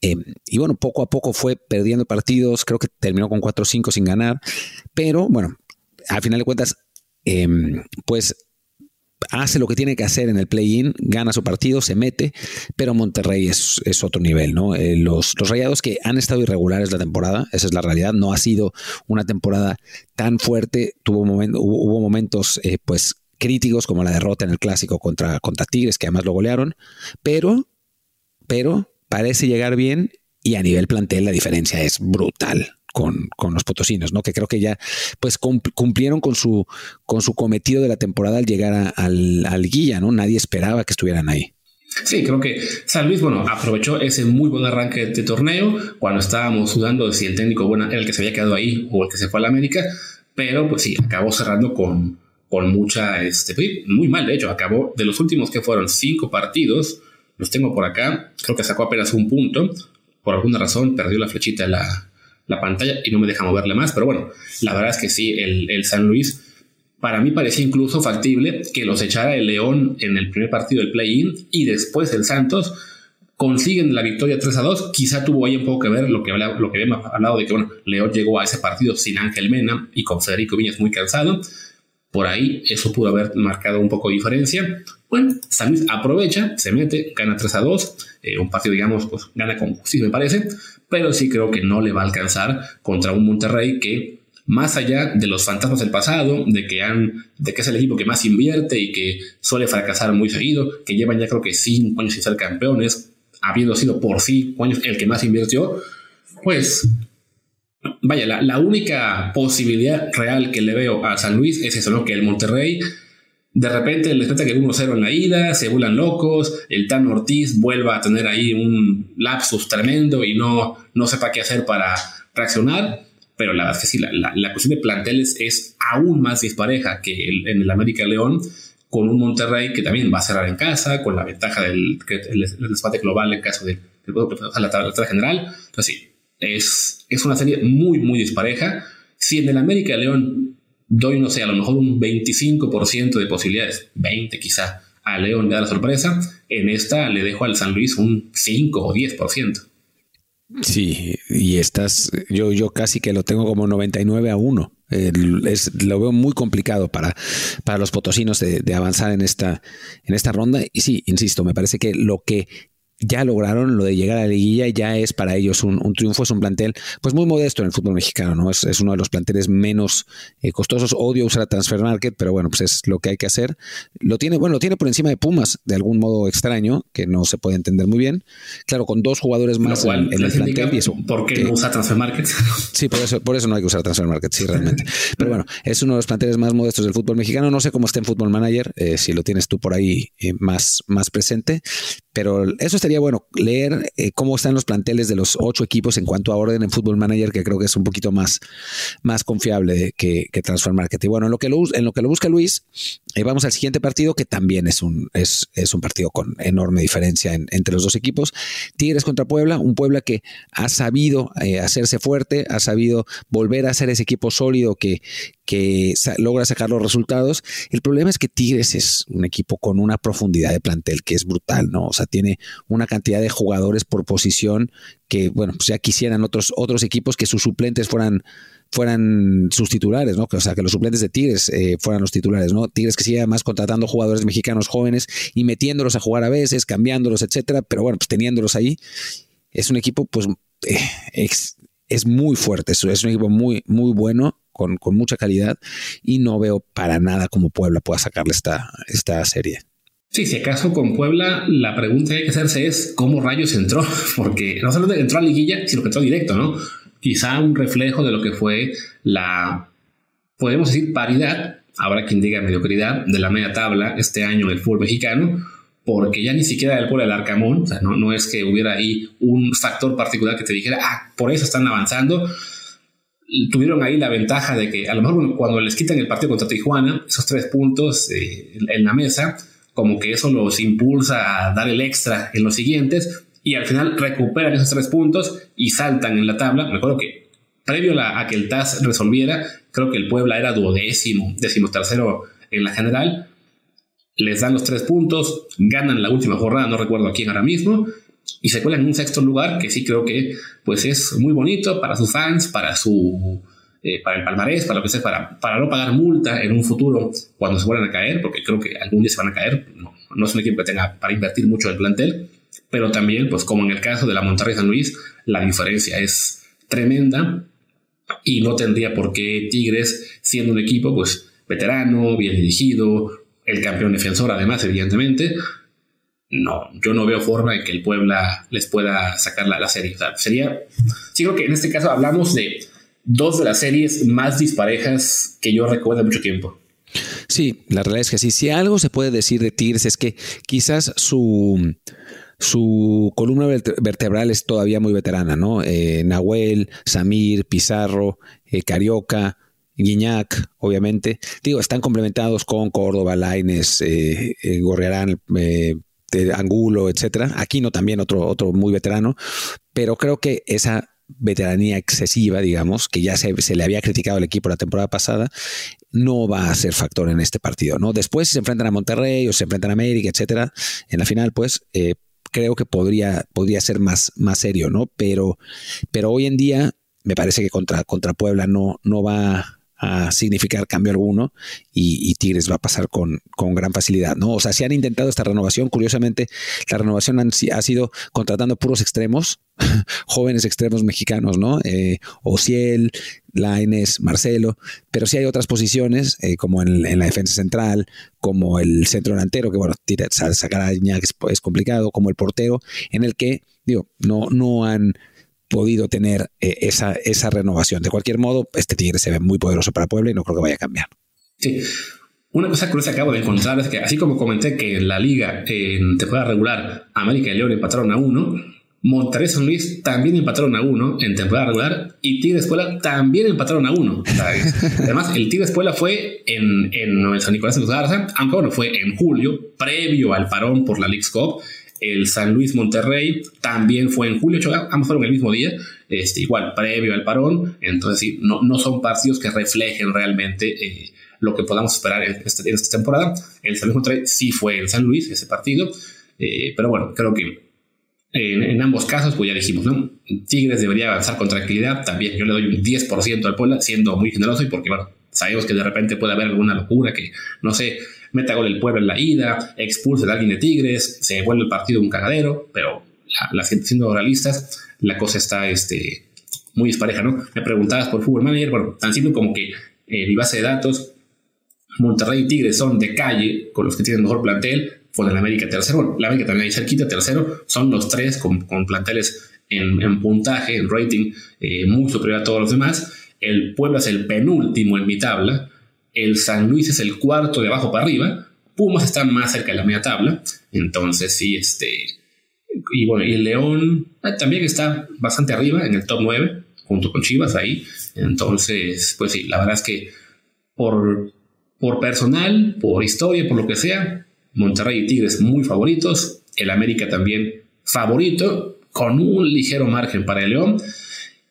Eh, y bueno, poco a poco fue perdiendo partidos, creo que terminó con 4 o 5 sin ganar, pero bueno, al final de cuentas, eh, pues hace lo que tiene que hacer en el play-in, gana su partido, se mete, pero Monterrey es, otro nivel, ¿no? Eh, los, los, rayados que han estado irregulares la temporada, esa es la realidad, no ha sido una temporada tan fuerte, tuvo hubo, momentos, eh, pues, críticos como la derrota en el clásico contra, contra Tigres, que además lo golearon, pero, pero parece llegar bien y a nivel plantel la diferencia es brutal con, los potosinos, ¿no? Que creo que ya pues cumplieron con su, con su cometido de la temporada al llegar al, al guía, ¿no? Nadie esperaba que estuvieran ahí. Sí, creo que San Luis, bueno, aprovechó ese muy buen arranque de torneo cuando estábamos sudando de si el técnico bueno era el que se había quedado ahí o el que se fue a la América, pero pues sí, acabó cerrando con, con mucha, este, pues, muy mal, de hecho, acabó de los últimos que fueron cinco partidos, los tengo por acá, creo que sacó apenas un punto, por alguna razón perdió la flechita la, la pantalla y no me deja moverle más, pero bueno, la verdad es que sí, el, San Luis para mí parecía incluso factible que los echara el León en el primer partido del play-in y después el Santos consiguen la victoria 3 a 2. Quizá tuvo ahí un poco que ver lo que, lo que habíamos hablado de que bueno, León llegó a ese partido sin Ángel Mena y con Federico Viñas muy cansado. Por ahí eso pudo haber marcado un poco de diferencia. Bueno, San Luis aprovecha, se mete, gana 3 a 2. Eh, un partido, digamos, pues gana con justicia, me parece pero sí creo que no le va a alcanzar contra un Monterrey que más allá de los fantasmas del pasado, de que han, de que es el equipo que más invierte y que suele fracasar muy seguido, que llevan ya creo que cinco años sin ser campeones, habiendo sido por cinco años el que más invirtió, pues vaya, la, la única posibilidad real que le veo a San Luis es eso, ¿no? Que el Monterrey de repente les trata que 1-0 en la ida, se vuelan locos, el Tan Ortiz vuelva a tener ahí un lapsus tremendo y no, no sepa qué hacer para reaccionar. Pero la verdad es que sí, la, la, cuestión de planteles es aún más dispareja que en el América León, con un Monterrey que también va a cerrar en casa, con la ventaja del el, el global en caso de, de la tabla general. Entonces sí, es, es una serie muy, muy dispareja. Si en el América León doy, no sé, a lo mejor un 25% de posibilidades, 20 quizá, a León de dar la sorpresa, en esta le dejo al San Luis un 5 o 10%. Sí, y estás, yo, yo casi que lo tengo como 99 a 1. lo veo muy complicado para, para los potosinos de, de, avanzar en esta, en esta ronda. Y sí, insisto, me parece que lo que ya lograron lo de llegar a la liguilla, ya es para ellos un, triunfo, es un plantel pues muy modesto en el fútbol mexicano, ¿no? Es, uno de los planteles menos eh, costosos, odio usar Transfer Market, pero bueno, pues es lo que hay que hacer. Lo tiene, bueno, lo tiene por encima de Pumas, de algún modo extraño, que no se puede entender muy bien. Claro, con dos jugadores más en, el plantel. Y eso, ¿Por qué no usa Transfer Market? (laughs) Sí, por eso, por eso no hay que usar Transfer Market, sí, realmente. (laughs) Pero bueno, es uno de los planteles más modestos del fútbol mexicano. No sé cómo está en Fútbol Manager, eh, si lo tienes tú por ahí eh, más, más presente, pero eso bueno, leer eh, cómo están los planteles de los ocho equipos en cuanto a orden en Football Manager, que creo que es un poquito más, más confiable que, que Transfer bueno, en lo que lo, en lo, que lo busca Luis, eh, vamos al siguiente partido, que también es un, es, es un partido con enorme diferencia entre los dos equipos. Tigres contra Puebla, un Puebla que ha sabido eh, hacerse fuerte, ha sabido volver a ser ese equipo sólido que, que logra sacar los resultados. El problema es que Tigres es un equipo con una profundidad de plantel que es brutal, ¿no? O sea, tiene una cantidad de jugadores por posición que, bueno, pues ya quisieran otros, otros equipos que sus suplentes fueran fueran sus titulares, ¿no? O sea, que los suplentes de Tigres eh, fueran los titulares, ¿no? Tigres que sigue además contratando jugadores mexicanos jóvenes y metiéndolos a jugar a veces, cambiándolos, etcétera, pero bueno, pues teniéndolos ahí. Es un equipo, pues, eh, es, muy fuerte, es, es un equipo muy, muy bueno con, mucha calidad y no veo para nada cómo Puebla pueda sacarle esta, esta serie. Sí, si acaso con Puebla la pregunta que hay que hacerse es cómo rayos entró, (laughs) porque no solo entró a liguilla, sino que entró directo, ¿no? Quizá un reflejo de lo que fue la, podemos decir, paridad, ahora quien diga mediocridad, de la media tabla este año del fútbol mexicano, porque ya ni siquiera el Puebla del Arcamón, o sea, no, no es que hubiera ahí un factor particular que te dijera, ah, por eso están avanzando, tuvieron ahí la ventaja de que a lo mejor cuando les quitan el partido contra Tijuana, esos tres puntos eh, en la mesa, como que eso los impulsa a dar el extra en los siguientes y al final recuperan esos tres puntos y saltan en la tabla. Me acuerdo que previo a, que el TAS resolviera, creo que el Puebla era duodécimo, décimo tercero en la general. Les dan los tres puntos, ganan la última jornada, no recuerdo a quién ahora mismo, y se cuela en un sexto lugar que sí creo que pues es muy bonito para sus fans, para su eh, para el palmarés, para lo que sea, para, para no pagar multa en un futuro cuando se vuelvan a caer, porque creo que algún día se van a caer, no, no es un equipo que tenga para invertir mucho el plantel, pero también, pues como en el caso de la Monterrey San Luis, la diferencia es tremenda y no tendría por qué Tigres, siendo un equipo pues veterano, bien dirigido, el campeón defensor además, evidentemente, no, yo no veo forma de que el Puebla les pueda sacar la, serie. sería, sí creo que en este caso hablamos de dos de las series más disparejas que yo recuerdo mucho tiempo. Sí, la realidad es que sí. Si algo se puede decir de Tigres es que quizás su, su columna vertebral es todavía muy veterana, ¿no? Eh, Nahuel, Samir, Pizarro, eh, Carioca, Guiñac, obviamente. Digo, están complementados con Córdoba, Laines, eh, eh Gorriarán, Angulo, etcétera. Aquino también, otro, otro muy veterano, pero creo que esa veteranía excesiva, digamos, que ya se, le había criticado al equipo la temporada pasada, no va a ser factor en este partido, ¿no? Después, si se enfrentan a Monterrey o se enfrentan a América, etcétera, en la final, pues, creo que podría, podría ser más, más serio, ¿no? Pero, pero hoy en día, me parece que contra, contra Puebla no, no va a significar cambio alguno y, Tigres va a pasar con, con, gran facilidad, ¿no? O sea, si han intentado esta renovación, curiosamente, la renovación ha sido contratando puros extremos, (laughs) jóvenes extremos mexicanos, ¿no? Eh, Ociel, Laines, Marcelo, pero sí hay otras posiciones, eh, como en, la defensa central, como el centro delantero, que bueno, sacar a es, es complicado, como el portero, en el que, digo, no, no han podido tener eh, esa, esa renovación. De cualquier modo, este Tigre se ve muy poderoso para Puebla y no creo que vaya a cambiar. Sí. Una cosa curiosa que acabo de encontrar es que, así como comenté que en la liga en temporada regular América y León empataron a uno, Monterrey San Luis también empataron a uno en temporada regular y Tigres Puebla también empataron a uno. (laughs) Además, el Tigres Puebla fue en, en San Nicolás de los Garza, aunque bueno, fue en julio, previo al parón por la League's Cup el San Luis Monterrey también fue en julio, ambos fueron el mismo día, este, igual previo al parón, entonces sí, no, no son partidos que reflejen realmente eh, lo que podamos esperar este, en, esta temporada. El San Luis Monterrey sí fue en San Luis ese partido, eh, pero bueno, creo que En, ambos casos, pues ya dijimos, ¿no? Tigres debería avanzar con tranquilidad. También yo le doy un 10% al Puebla, siendo muy generoso y porque, bueno, sabemos que de repente puede haber alguna locura que, no sé, meta gol el Puebla en la ida, expulse a alguien de Tigres, se vuelve el partido un cagadero, pero la, siendo realistas, la cosa está este, muy dispareja, ¿no? Me preguntabas por Fútbol Manager, bueno, tan simple como que eh, mi base de datos, Monterrey y Tigres son de calle, con los que tienen mejor plantel, fue el América tercero, la América también ahí cerquita, tercero, son los tres con, planteles en, puntaje, en rating, eh, muy superior a todos los demás. El Puebla es el penúltimo en mi tabla, el San Luis es el cuarto de abajo para arriba, Pumas está más cerca de la media tabla, entonces sí, este, y bueno, y el León eh, también está bastante arriba en el top 9, junto con Chivas ahí, entonces, pues sí, la verdad es que por, por personal, por historia, por lo que sea, Monterrey y Tigres muy favoritos, el América también favorito, con un ligero margen para el León,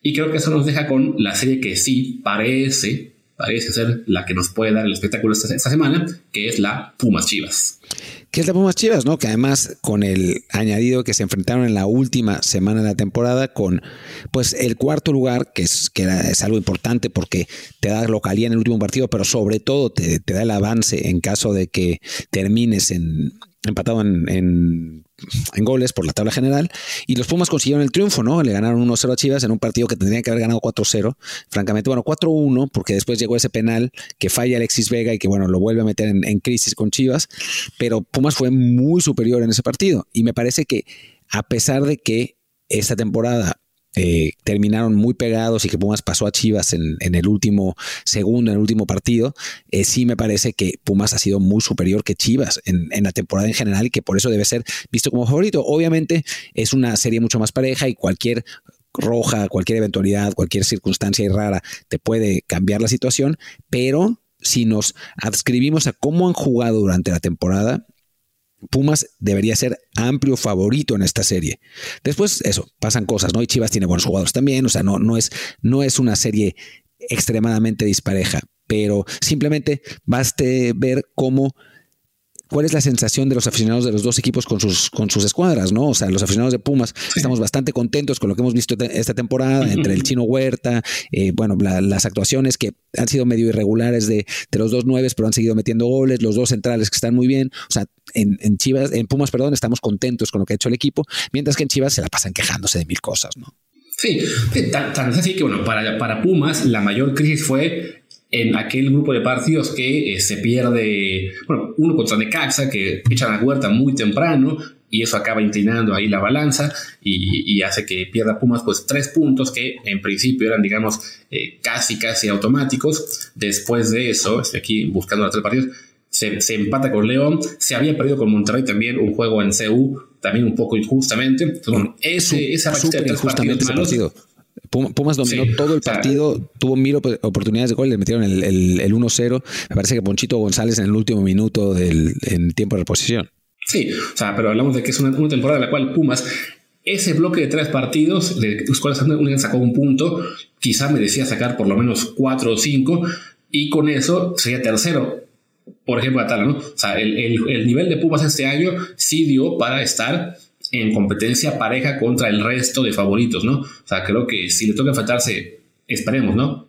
y creo que eso nos deja con la serie que sí parece parece ser la que nos puede dar el espectáculo esta, semana, que es la Pumas Chivas. Que es la Pumas Chivas, ¿no? Que además con el añadido que se enfrentaron en la última semana de la temporada con pues el cuarto lugar, que es, que es algo importante porque te da localía en el último partido, pero sobre todo te, da el avance en caso de que termines en, empatado en, goles por la tabla general. Y los Pumas consiguieron el triunfo, ¿no? Le ganaron 1-0 a Chivas en un partido que tendrían que haber ganado 4-0. Francamente, bueno, 4-1, porque después llegó ese penal que falla Alexis Vega y que, bueno, lo vuelve a meter en, en crisis con Chivas. Pero Pumas fue muy superior en ese partido. Y me parece que, a pesar de que esta temporada eh, terminaron muy pegados y que Pumas pasó a Chivas en, el último segundo, en el último partido, eh, sí me parece que Pumas ha sido muy superior que Chivas en, la temporada en general y que por eso debe ser visto como favorito. Obviamente es una serie mucho más pareja y cualquier roja, cualquier eventualidad, cualquier circunstancia rara te puede cambiar la situación, pero si nos adscribimos a cómo han jugado durante la temporada, Pumas debería ser amplio favorito en esta serie. Después, eso, pasan cosas, ¿no? Y Chivas tiene buenos jugadores también, o sea, no, no, es, no es una serie extremadamente dispareja, pero simplemente baste ver cómo cuál es la sensación de los aficionados de los dos equipos con sus, con sus escuadras, ¿no? O sea, los aficionados de Pumas estamos bastante contentos con lo que hemos visto esta temporada, entre el chino Huerta, eh, bueno, las actuaciones que han sido medio irregulares de, los dos nueves, pero han seguido metiendo goles, los dos centrales que están muy bien. O sea, en, Chivas, en Pumas, perdón, estamos contentos con lo que ha hecho el equipo, mientras que en Chivas se la pasan quejándose de mil cosas, ¿no? Sí, tan, tan así que bueno, para, para Pumas la mayor crisis fue en aquel grupo de partidos que eh, se pierde, bueno, uno contra Necaxa, que echan la huerta muy temprano y eso acaba inclinando ahí la balanza y, hace que pierda Pumas pues tres puntos que en principio eran digamos eh, casi casi automáticos. Después de eso, estoy aquí buscando los tres partidos, se, se, empata con León, se había perdido con Monterrey también un juego en CU, también un poco injustamente. Entonces, bueno, ese, esa de tres partidos Pumas dominó todo el partido, tuvo mil oportunidades de gol, le metieron el, el, 1-0. Me parece que Ponchito González en el último minuto del en tiempo de reposición. Sí, o sea, pero hablamos de que es una, temporada en la cual Pumas, ese bloque de tres partidos, de los cuales sacó un punto, quizá merecía sacar por lo menos cuatro o cinco, y con eso sería tercero. Por ejemplo, Atala, ¿no? O sea, el, el nivel de Pumas este año sí dio para estar en competencia pareja contra el resto de favoritos, ¿no? O sea, creo que si le toca enfrentarse, esperemos, ¿no?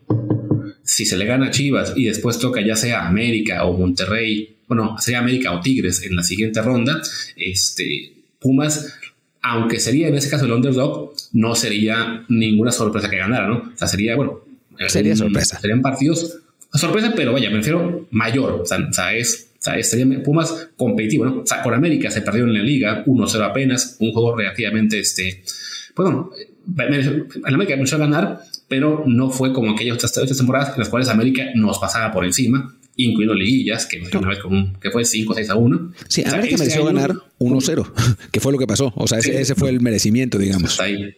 Si se le gana a Chivas y después toca ya sea América o Monterrey, bueno, sea América o Tigres en la siguiente ronda, este, Pumas, aunque sería en ese caso el underdog, no sería ninguna sorpresa que ganara, ¿no? O sea, sería, bueno, sería sorpresa. Serían partidos, sorpresa, pero vaya, me refiero mayor, o sea es o sea, estaría Pumas competitivo, ¿no? O sea, con América se perdió en la liga, 1-0 apenas, un juego relativamente, este, pues bueno, el América empezó a ganar, pero no fue como aquellas otras, temporadas en las cuales América nos pasaba por encima, incluyendo liguillas, que, una vez con, que fue 5-6 a 1. Sí, América este mereció ganar 1-0, (laughs) que fue lo que pasó. O sea, ese, fue el merecimiento, digamos. ahí.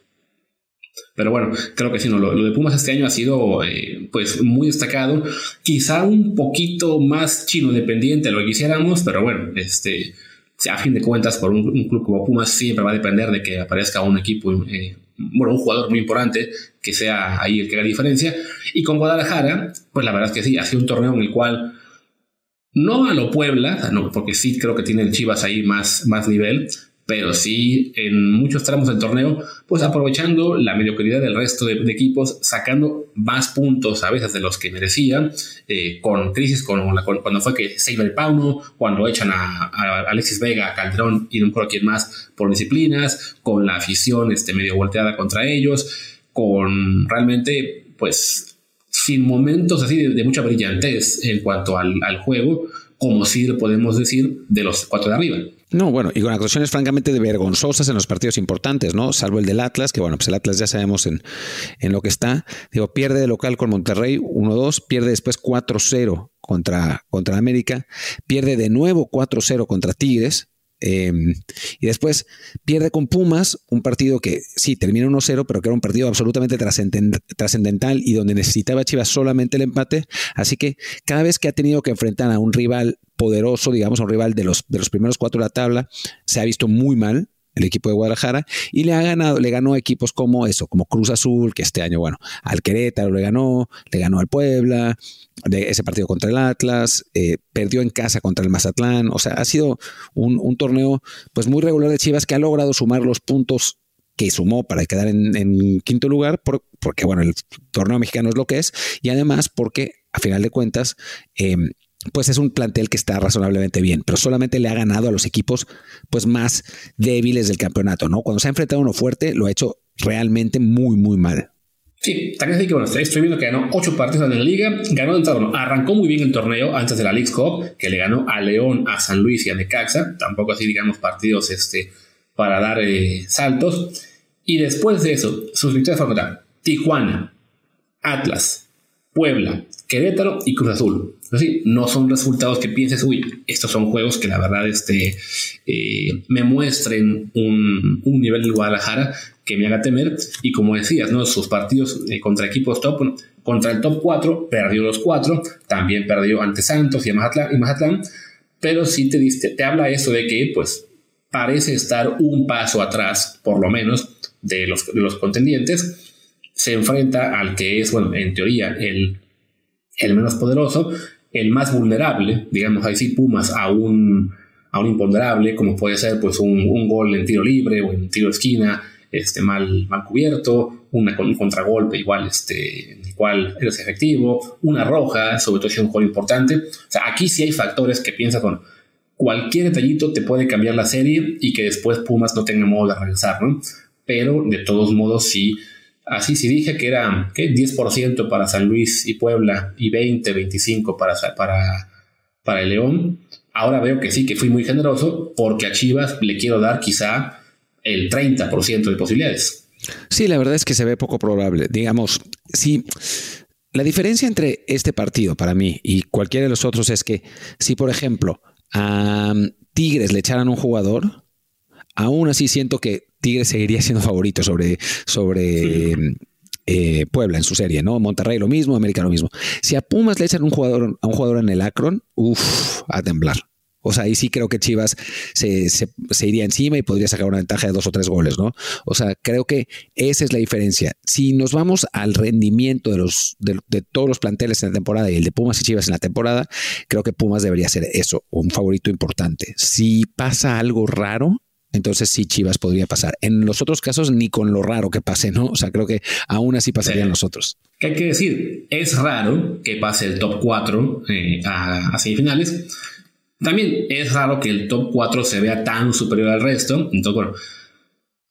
Pero bueno, creo que sí, no, lo, de Pumas este año ha sido eh, pues muy destacado, quizá un poquito más chino dependiente de lo que quisiéramos, pero bueno, este, a fin de cuentas, por un, club como Pumas siempre va a depender de que aparezca un equipo, eh, bueno, un jugador muy importante que sea ahí el que haga diferencia. Y con Guadalajara, pues la verdad es que sí, ha un torneo en el cual no a lo Puebla, no, porque sí creo que tiene el Chivas ahí más, más nivel, pero sí en muchos tramos del torneo, pues aprovechando la mediocridad del resto de, equipos, sacando más puntos a veces de los que merecían, eh, con crisis con, cuando fue que se iba el Pauno, cuando echan a, Alexis Vega, a Calderón y no me quién más por disciplinas, con la afición este, medio volteada contra ellos, con realmente, pues, sin momentos así de, mucha brillantez en cuanto al, al juego, como sí podemos decir de los cuatro de arriba. No, bueno, y con actuaciones francamente vergonzosas en los partidos importantes, ¿no? Salvo el del Atlas, que bueno, pues el Atlas ya sabemos en, en lo que está. Digo, pierde de local con Monterrey 1-2, pierde después 4-0 contra, contra América, pierde de nuevo 4-0 contra Tigres, Em, y después pierde con Pumas, un partido que sí termina 1-0, pero que era un partido absolutamente trascendental y donde necesitaba Chivas solamente el empate. Así que cada vez que ha tenido que enfrentar a un rival poderoso, digamos, a un rival de los, de los primeros cuatro de la tabla, se ha visto muy mal el equipo de Guadalajara, y le ha ganado, le ganó equipos como eso, como Cruz Azul, que este año, bueno, al Querétaro le ganó, le ganó al Puebla, de ese partido contra el Atlas, eh, perdió en casa contra el Mazatlán, o sea, ha sido un, torneo pues muy regular de Chivas que ha logrado sumar los puntos que sumó para quedar en, quinto lugar, porque bueno, el torneo mexicano es lo que es, y además porque a final de cuentas, eh, pues es un plantel que está razonablemente bien, pero solamente le ha ganado a los equipos pues más débiles del campeonato, ¿no? Cuando se ha enfrentado a uno fuerte, lo ha hecho realmente muy, muy mal. Sí, también así que bueno, estoy viendo que ganó ocho partidos en la liga, ganó de entrada, bueno, arrancó muy bien el torneo antes de la League Cup, que le ganó a León, a San Luis y a Necaxa, tampoco así digamos partidos este, para dar eh, saltos, y después de eso, sus victorias fueron Tijuana, Atlas, Puebla, Querétaro y Cruz Azul. No son resultados que pienses, uy, estos son juegos que la verdad este, eh, me muestren un, nivel de Guadalajara que me haga temer. Y como decías, ¿no? sus partidos eh, contra equipos top, contra el top 4, perdió los 4, también perdió ante Santos y Mazatlán, Mazatlán pero sí te, te habla eso de que, pues, parece estar un paso atrás, por lo menos, de los, de los contendientes se enfrenta al que es, bueno, en teoría, el, el menos poderoso, el más vulnerable, digamos ahí sí, Pumas a un, a un imponderable, como puede ser pues un, gol en tiro libre o en tiro de esquina, este, mal, mal cubierto, una, un contragolpe igual, este, el cual eres efectivo, una roja, sobre todo si es un gol importante. O sea, aquí sí hay factores que piensa con cualquier detallito te puede cambiar la serie y que después Pumas no tenga modo de regresar, ¿no? Pero de todos modos sí Así si dije que era ¿qué? 10% para San Luis y Puebla y 20, 25 para, para, para el León. Ahora veo que sí, que fui muy generoso porque a Chivas le quiero dar quizá el 30% de posibilidades. Sí, la verdad es que se ve poco probable. Digamos, sí. La diferencia entre este partido para mí y cualquiera de los otros es que si, por ejemplo, a Tigres le echaran un jugador, aún así siento que Tigres seguiría siendo favorito sobre, sobre eh, Puebla en su serie, ¿no? Monterrey lo mismo, América lo mismo. Si a Pumas le echan un jugador, a un jugador en el Akron, uff, a temblar. O sea, ahí sí creo que Chivas se, iría encima y podría sacar una ventaja de dos o tres goles, ¿no? O sea, creo que esa es la diferencia. Si nos vamos al rendimiento de, los, de, de, todos los planteles en la temporada y el de Pumas y Chivas en la temporada, creo que Pumas debería ser eso, un favorito importante. Si pasa algo raro, entonces sí Chivas podría pasar. En los otros casos ni con lo raro que pase, ¿no? O sea, creo que aún así pasarían los otros. ¿Qué hay que decir? Es raro que pase el top 4 eh, a, semifinales. También es raro que el top 4 se vea tan superior al resto. Entonces, bueno,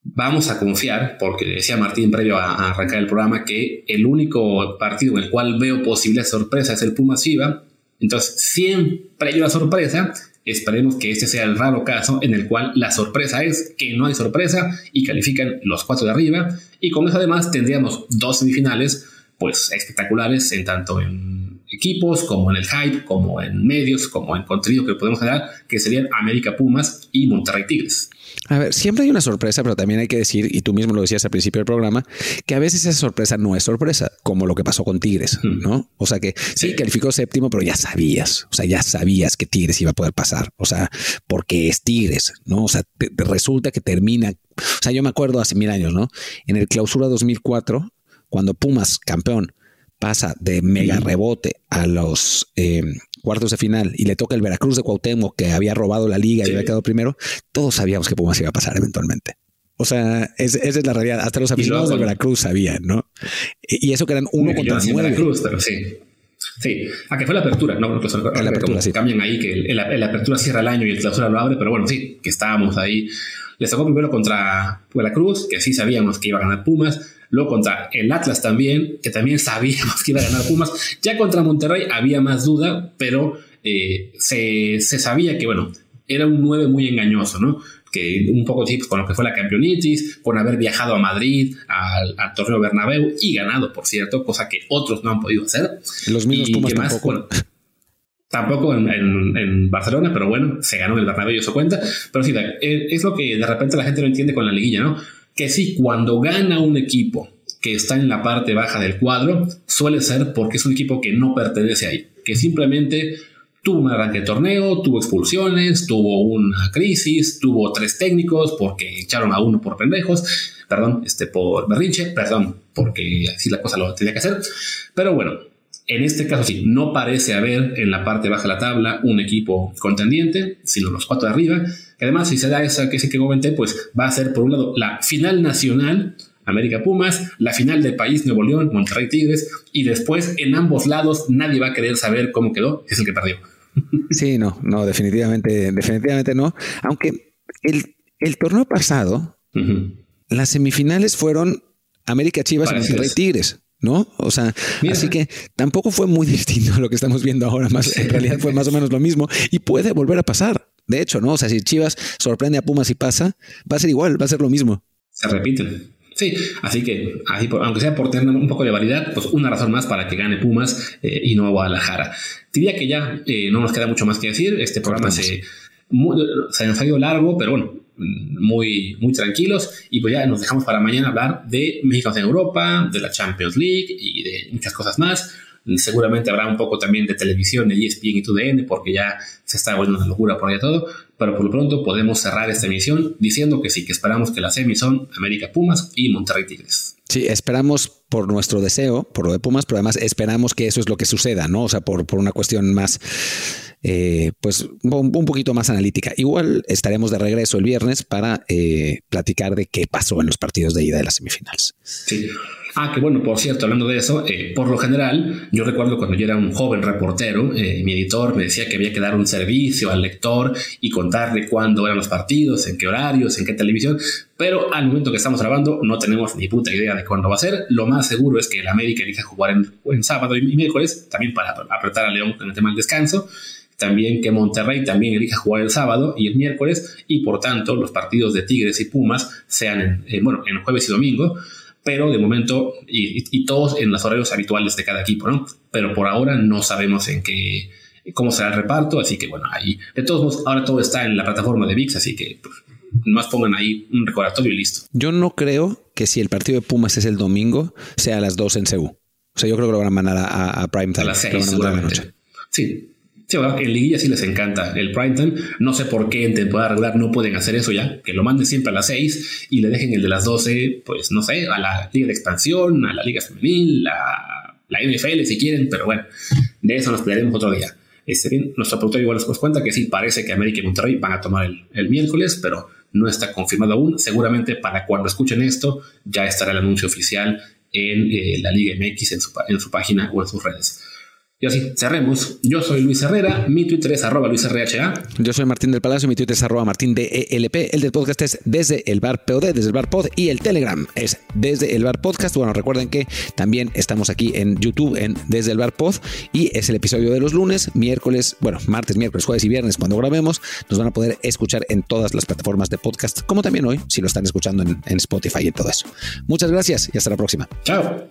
vamos a confiar, porque decía Martín previo a, arrancar el programa, que el único partido en el cual veo posible sorpresa es el Pumas Chiva. Entonces, siempre hay una sorpresa Esperemos que este sea el raro caso en el cual la sorpresa es que no hay sorpresa y califican los cuatro de arriba. Y con eso además tendríamos dos semifinales pues espectaculares en tanto en equipos como en el hype, como en medios, como en contenido que podemos generar, que serían América Pumas y Monterrey Tigres. A ver, siempre hay una sorpresa, pero también hay que decir, y tú mismo lo decías al principio del programa, que a veces esa sorpresa no es sorpresa, como lo que pasó con Tigres, ¿no? O sea que sí, calificó séptimo, pero ya sabías, o sea, ya sabías que Tigres iba a poder pasar, o sea, porque es Tigres, ¿no? O sea, resulta que termina, o sea, yo me acuerdo hace mil años, ¿no? En el clausura 2004, cuando Pumas, campeón, pasa de mega rebote a los, eh, cuartos de final y le toca el Veracruz de Cuauhtémoc que había robado la liga y había quedado primero, todos sabíamos que Pumas iba a pasar eventualmente. O sea, esa es la realidad. Hasta los aficionados de Veracruz sabían, ¿no? Y eso que eran uno contra nueve. Veracruz, pero sí. Sí, a que fue la apertura, no, no la apertura, sí. cambian ahí que el, apertura cierra el año y el clausura lo abre, pero bueno, sí, que estábamos ahí. Les tocó primero contra Veracruz, que sí sabíamos que iba a ganar Pumas, luego contra el Atlas también, que también (laughs) sabíamos que iba a ganar Pumas. Ya contra Monterrey había más duda, pero eh, se, se sabía que, bueno, era un 9 muy engañoso, ¿no? que un poco sí, con lo que fue la campeonitis, con haber viajado a Madrid, al, torneo Bernabéu y ganado, por cierto, cosa que otros no han podido hacer. Los mismos Pumas tampoco. (laughs) tampoco en, Barcelona, pero bueno, se ganó en el Bernabéu y eso cuenta. Pero sí, eh, es lo que de repente la gente no entiende con la liguilla, ¿no? Que sí, cuando gana un equipo que está en la parte baja del cuadro, suele ser porque es un equipo que no pertenece ahí, que simplemente tuvo un arranque de torneo, tuvo expulsiones, tuvo una crisis, tuvo tres técnicos porque echaron a uno por pendejos, perdón, este por berrinche, perdón, porque así la cosa lo tenía que hacer. Pero bueno, en este caso sí, no parece haber en la parte baja de la tabla un equipo contendiente, sino los cuatro de arriba. Que además, si se da esa que sí que comenté, pues va a ser por un lado la final nacional América Pumas, la final del país Nuevo León, Monterrey Tigres, y después en ambos lados nadie va a querer saber cómo quedó, es el que perdió. (laughs) Sí, no, no, definitivamente, definitivamente no. Aunque el, torneo pasado, las semifinales fueron América Chivas y Monterrey Tigres. ¿No? O sea, así que tampoco fue muy (laughs) distinto a lo que estamos viendo ahora, más en realidad fue más o menos lo mismo y puede volver a pasar. De hecho, ¿no? O sea, si Chivas sorprende a Pumas y pasa, va a ser igual, va a ser lo mismo. Se repite. Sí, así que, así aunque sea por tener un poco de variedad, pues una razón más para que gane Pumas eh, y no Guadalajara. Diría que ya eh, no nos queda mucho más que decir. Este programa se, se nos ha ido largo, pero bueno, muy, muy tranquilos. Y pues ya nos dejamos para mañana hablar de México en Europa, de la Champions League y de muchas cosas más. Seguramente habrá un poco también de televisión, de ESPN y TUDN, porque ya se está volviendo una locura por allá todo. Pero por lo pronto podemos cerrar esta emisión diciendo que sí, que esperamos que las semis son América Pumas y Monterrey Tigres. Sí, esperamos por nuestro deseo, por lo de Pumas, pero además esperamos que eso es lo que suceda, ¿no? O sea, por, por una cuestión más, eh, pues un, poquito más analítica. Igual estaremos de regreso el viernes para eh, platicar de qué pasó en los partidos de ida de las semifinales. Sí. Ah, que bueno, por cierto, hablando de eso, eh, por lo general, yo recuerdo cuando yo era un joven reportero, eh, mi editor me decía que había que dar un servicio al lector y contarle cuándo eran los partidos, en qué horarios, en qué televisión, pero al momento que estamos grabando no tenemos ni puta idea de cuándo va a ser. Lo más seguro es que el América elija jugar en, en sábado y miércoles, también para apretar a León en el tema del descanso también que Monterrey también elija jugar el sábado y el miércoles y por tanto los partidos de Tigres y Pumas sean en, eh, bueno, en jueves y domingo pero de momento, y, todos en los horarios habituales de cada equipo, ¿no? Pero por ahora no sabemos en qué, cómo será el reparto, así que bueno, ahí, de todos modos, ahora todo está en la plataforma de VIX, así que pues, más pongan ahí un recordatorio y listo. Yo no creo que si el partido de Pumas es el domingo, sea a las 2 en Seúl. O sea, yo creo que lo van a mandar a, a, prime time. A las 6, seguramente. Sí, Sí, en liguilla sí les encanta el prime time. No sé por qué en temporada regular no pueden hacer eso ya. Que lo manden siempre a las 6 y le dejen el de las 12, pues no sé, a la Liga de Expansión, a la Liga Femenil, a la NFL si quieren, pero bueno, de eso nos pelearemos otro día. Este, bien, nuestro productor igual nos cuenta que sí, parece que América y Monterrey van a tomar el, miércoles, pero no está confirmado aún. Seguramente para cuando escuchen esto ya estará el anuncio oficial en eh, la Liga MX en su página o en sus redes. Y así, cerremos. Yo soy Luis Herrera, mi Twitter es arroba LuisRHA. Yo soy Martín del Palacio, mi Twitter es arroba Martín DELP. El del podcast es desde el bar POD, desde el bar pod. Y el Telegram es desde el bar podcast. Bueno, recuerden que también estamos aquí en YouTube en desde el bar pod. Y es el episodio de los lunes, miércoles, bueno, martes, miércoles, jueves y viernes cuando grabemos. Nos van a poder escuchar en todas las plataformas de podcast, como también hoy, si lo están escuchando en, en Spotify y todo eso. Muchas gracias y hasta la próxima. Chao.